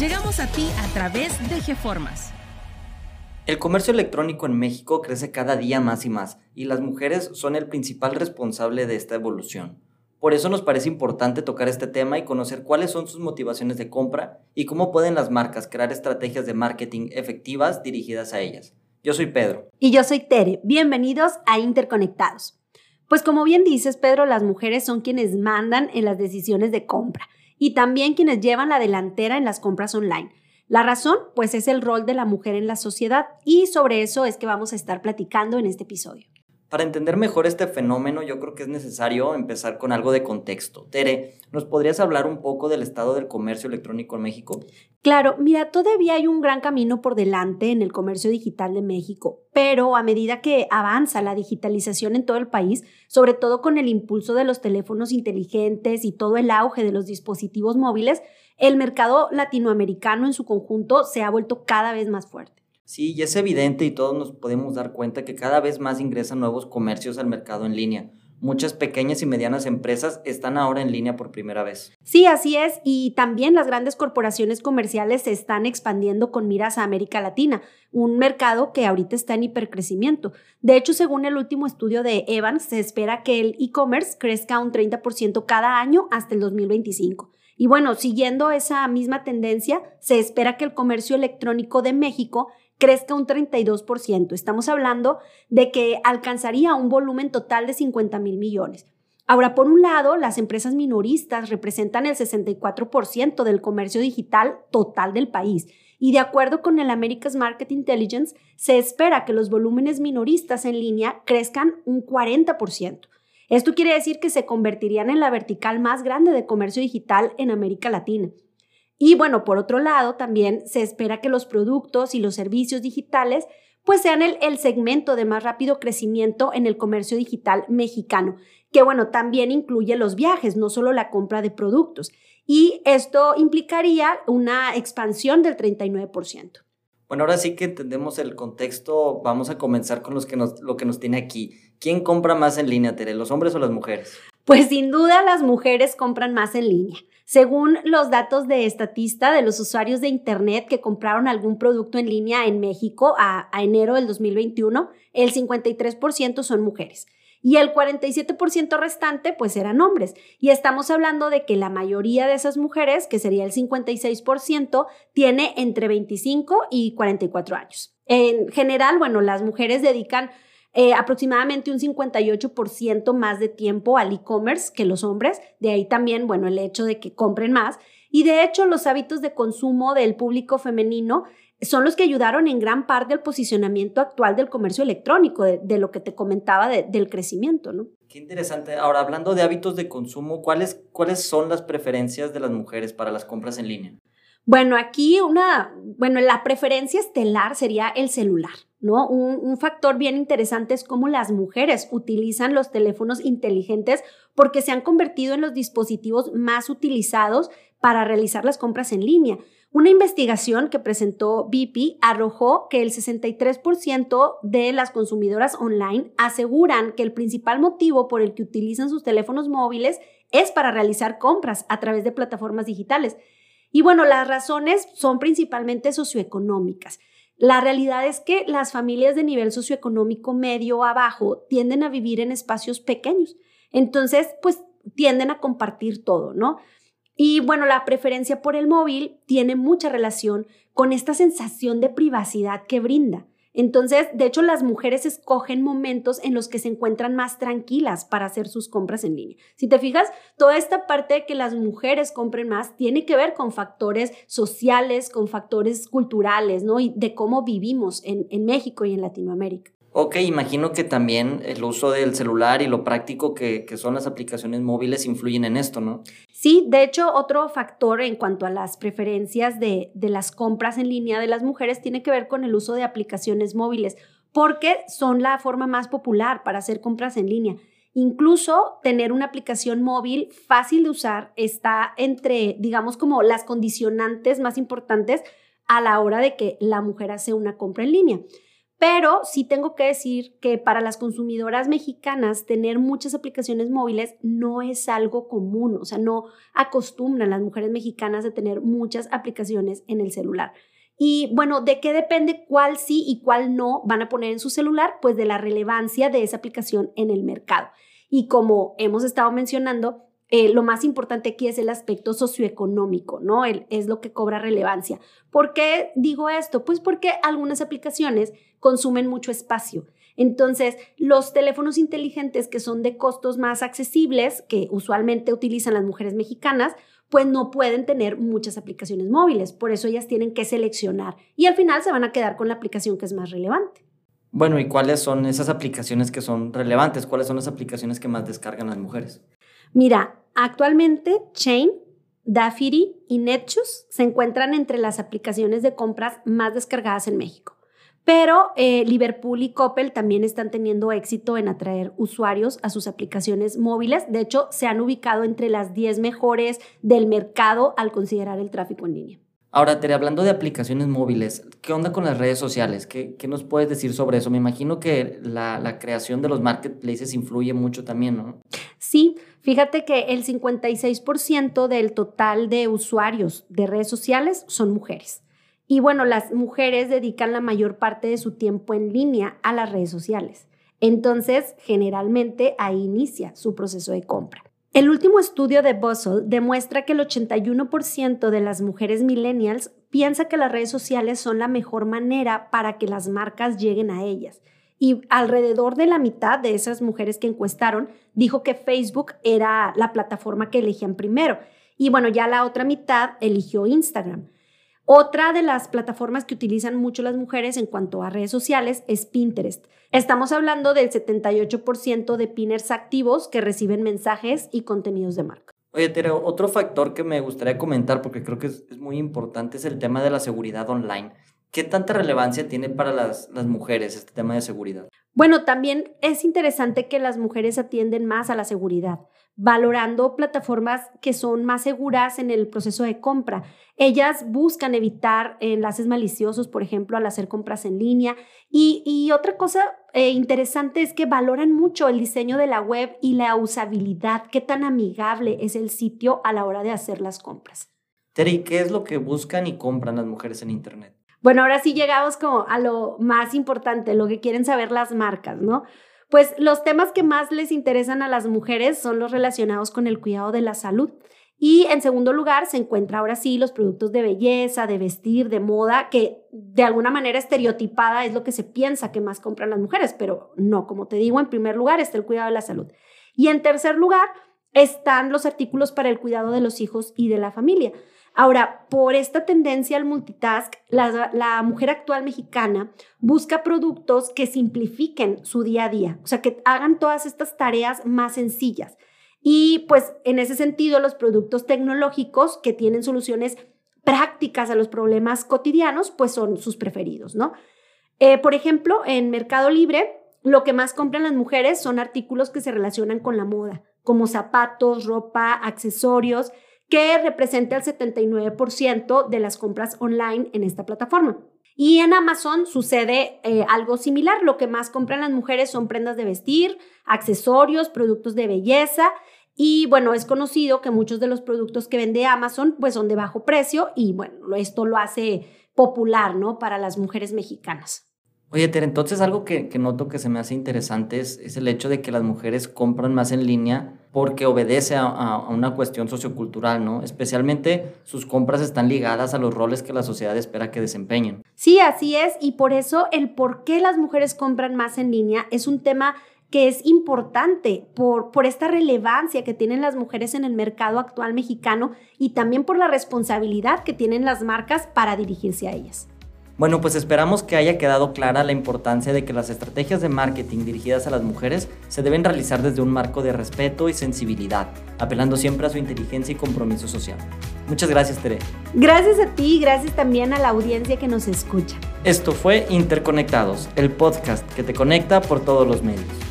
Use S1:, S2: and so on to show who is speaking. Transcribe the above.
S1: Llegamos a ti a través de GeFormas.
S2: El comercio electrónico en México crece cada día más y más, y las mujeres son el principal responsable de esta evolución. Por eso nos parece importante tocar este tema y conocer cuáles son sus motivaciones de compra y cómo pueden las marcas crear estrategias de marketing efectivas dirigidas a ellas. Yo soy Pedro.
S3: Y yo soy Tere. Bienvenidos a Interconectados. Pues como bien dices, Pedro, las mujeres son quienes mandan en las decisiones de compra y también quienes llevan la delantera en las compras online. La razón, pues es el rol de la mujer en la sociedad y sobre eso es que vamos a estar platicando en este episodio.
S2: Para entender mejor este fenómeno, yo creo que es necesario empezar con algo de contexto. Tere, ¿nos podrías hablar un poco del estado del comercio electrónico en México?
S3: Claro, mira, todavía hay un gran camino por delante en el comercio digital de México, pero a medida que avanza la digitalización en todo el país, sobre todo con el impulso de los teléfonos inteligentes y todo el auge de los dispositivos móviles, el mercado latinoamericano en su conjunto se ha vuelto cada vez más fuerte.
S2: Sí, y es evidente y todos nos podemos dar cuenta que cada vez más ingresan nuevos comercios al mercado en línea. Muchas pequeñas y medianas empresas están ahora en línea por primera vez.
S3: Sí, así es. Y también las grandes corporaciones comerciales se están expandiendo con miras a América Latina, un mercado que ahorita está en hipercrecimiento. De hecho, según el último estudio de Evans, se espera que el e-commerce crezca un 30% cada año hasta el 2025. Y bueno, siguiendo esa misma tendencia, se espera que el comercio electrónico de México crezca un 32%. Estamos hablando de que alcanzaría un volumen total de 50 mil millones. Ahora, por un lado, las empresas minoristas representan el 64% del comercio digital total del país. Y de acuerdo con el America's Market Intelligence, se espera que los volúmenes minoristas en línea crezcan un 40%. Esto quiere decir que se convertirían en la vertical más grande de comercio digital en América Latina. Y bueno, por otro lado, también se espera que los productos y los servicios digitales pues sean el, segmento de más rápido crecimiento en el comercio digital mexicano, que bueno, también incluye los viajes, no solo la compra de productos. Y esto implicaría una expansión del 39%.
S2: Bueno, ahora sí que entendemos el contexto, vamos a comenzar con los que nos, lo que nos tiene aquí. ¿Quién compra más en línea, Tere, los hombres o las mujeres?
S3: Pues sin duda las mujeres compran más en línea. Según los datos de Estatista de los usuarios de Internet que compraron algún producto en línea en México a, enero del 2021, el 53% son mujeres y el 47% restante pues eran hombres. Y estamos hablando de que la mayoría de esas mujeres, que sería el 56%, tiene entre 25 y 44 años. En general, bueno, las mujeres dedican eh, aproximadamente un 58% más de tiempo al e-commerce que los hombres. De ahí también, bueno, el hecho de que compren más. Y de hecho, los hábitos de consumo del público femenino son los que ayudaron en gran parte al posicionamiento actual del comercio electrónico, de, lo que te comentaba del crecimiento, ¿no?
S2: Qué interesante. Ahora, hablando de hábitos de consumo, ¿cuáles, ¿cuáles son las preferencias de las mujeres para las compras en línea?
S3: Bueno, aquí una, bueno, la preferencia estelar sería el celular, ¿no? Un, factor bien interesante es cómo las mujeres utilizan los teléfonos inteligentes porque se han convertido en los dispositivos más utilizados para realizar las compras en línea. Una investigación que presentó BP arrojó que el 63% de las consumidoras online aseguran que el principal motivo por el que utilizan sus teléfonos móviles es para realizar compras a través de plataformas digitales. Y bueno, las razones son principalmente socioeconómicas. La realidad es que las familias de nivel socioeconómico medio o abajo tienden a vivir en espacios pequeños. Entonces, pues tienden a compartir todo, ¿no? Y bueno, la preferencia por el móvil tiene mucha relación con esta sensación de privacidad que brinda. Entonces, de hecho, las mujeres escogen momentos en los que se encuentran más tranquilas para hacer sus compras en línea. Si te fijas, toda esta parte de que las mujeres compren más tiene que ver con factores sociales, con factores culturales, ¿no? Y de cómo vivimos en, en México y en Latinoamérica.
S2: Ok, imagino que también el uso del celular y lo práctico que, son las aplicaciones móviles influyen en esto, ¿no?
S3: Sí, de hecho, otro factor en cuanto a las preferencias de, de las compras en línea de las mujeres tiene que ver con el uso de aplicaciones móviles, porque son la forma más popular para hacer compras en línea. Incluso tener una aplicación móvil fácil de usar está entre, digamos, como las condicionantes más importantes a la hora de que la mujer hace una compra en línea. Pero sí tengo que decir que para las consumidoras mexicanas tener muchas aplicaciones móviles no es algo común, o sea, no acostumbran las mujeres mexicanas a tener muchas aplicaciones en el celular. Y bueno, ¿de qué depende cuál sí y cuál no van a poner en su celular? Pues de la relevancia de esa aplicación en el mercado. Y como hemos estado mencionando, eh, lo más importante aquí es el aspecto socioeconómico, ¿no? es lo que cobra relevancia. ¿Por qué digo esto? Pues porque algunas aplicaciones consumen mucho espacio. Entonces, los teléfonos inteligentes que son de costos más accesibles, que usualmente utilizan las mujeres mexicanas, pues no pueden tener muchas aplicaciones móviles. Por eso ellas tienen que seleccionar y al final se van a quedar con la aplicación que es más relevante.
S2: Bueno, ¿y cuáles son esas aplicaciones que son relevantes? ¿Cuáles son las aplicaciones que más descargan las mujeres?
S3: Mira, actualmente Chain, Dafiri y Netshoes se encuentran entre las aplicaciones de compras más descargadas en México. Pero eh, Liverpool y Coppel también están teniendo éxito en atraer usuarios a sus aplicaciones móviles. De hecho, se han ubicado entre las 10 mejores del mercado al considerar el tráfico en línea.
S2: Ahora, Tere, hablando de aplicaciones móviles, ¿qué onda con las redes sociales? ¿Qué, nos puedes decir sobre eso? Me imagino que la, la, creación de los marketplaces influye mucho también, ¿no?
S3: Sí, fíjate que el 56% del total de usuarios de redes sociales son mujeres. Y bueno, las mujeres dedican la mayor parte de su tiempo en línea a las redes sociales. Entonces, generalmente ahí inicia su proceso de compra. El último estudio de Bustle demuestra que el 81% de las mujeres millennials piensa que las redes sociales son la mejor manera para que las marcas lleguen a ellas. Y alrededor de la mitad de esas mujeres que encuestaron dijo que Facebook era la plataforma que elegían primero. Y bueno, ya la otra mitad eligió Instagram. Otra de las plataformas que utilizan mucho las mujeres en cuanto a redes sociales es Pinterest. Estamos hablando del 78% de pinners activos que reciben mensajes y contenidos de marca.
S2: Oye, Tere, otro factor que me gustaría comentar, porque creo que es, muy importante, es el tema de la seguridad online. ¿Qué tanta relevancia tiene para las, las mujeres este tema de seguridad?
S3: Bueno, también es interesante que las mujeres atienden más a la seguridad valorando plataformas que son más seguras en el proceso de compra. Ellas buscan evitar enlaces maliciosos, por ejemplo, al hacer compras en línea. Y, otra cosa eh, interesante es que valoran mucho el diseño de la web y la usabilidad, qué tan amigable es el sitio a la hora de hacer las compras.
S2: Terry, ¿qué es lo que buscan y compran las mujeres en Internet?
S3: Bueno, ahora sí llegamos como a lo más importante, lo que quieren saber las marcas, ¿no? Pues los temas que más les interesan a las mujeres son los relacionados con el cuidado de la salud. Y en segundo lugar se encuentra ahora sí los productos de belleza, de vestir, de moda, que de alguna manera estereotipada es lo que se piensa que más compran las mujeres, pero no, como te digo, en primer lugar está el cuidado de la salud. Y en tercer lugar están los artículos para el cuidado de los hijos y de la familia. Ahora, por esta tendencia al multitask, la, mujer actual mexicana busca productos que simplifiquen su día a día, o sea, que hagan todas estas tareas más sencillas. Y pues en ese sentido, los productos tecnológicos que tienen soluciones prácticas a los problemas cotidianos, pues son sus preferidos, ¿no? Eh, por ejemplo, en Mercado Libre, lo que más compran las mujeres son artículos que se relacionan con la moda, como zapatos, ropa, accesorios, que representa el 79% de las compras online en esta plataforma. Y en Amazon sucede eh, algo similar. Lo que más compran las mujeres son prendas de vestir, accesorios, productos de belleza. Y bueno, es conocido que muchos de los productos que vende Amazon pues son de bajo precio y bueno, esto lo hace popular, ¿no? Para las mujeres mexicanas.
S2: Oye, Tere, entonces algo que, noto que se me hace interesante es, el hecho de que las mujeres compran más en línea porque obedece a, una cuestión sociocultural, ¿no? Especialmente sus compras están ligadas a los roles que la sociedad espera que desempeñen.
S3: Sí, así es, y por eso el por qué las mujeres compran más en línea es un tema que es importante por, por esta relevancia que tienen las mujeres en el mercado actual mexicano y también por la responsabilidad que tienen las marcas para dirigirse a ellas.
S2: Bueno, pues esperamos que haya quedado clara la importancia de que las estrategias de marketing dirigidas a las mujeres se deben realizar desde un marco de respeto y sensibilidad, apelando siempre a su inteligencia y compromiso social. Muchas gracias, Tere.
S3: Gracias a ti y gracias también a la audiencia que nos escucha.
S2: Esto fue Interconectados, el podcast que te conecta por todos los medios.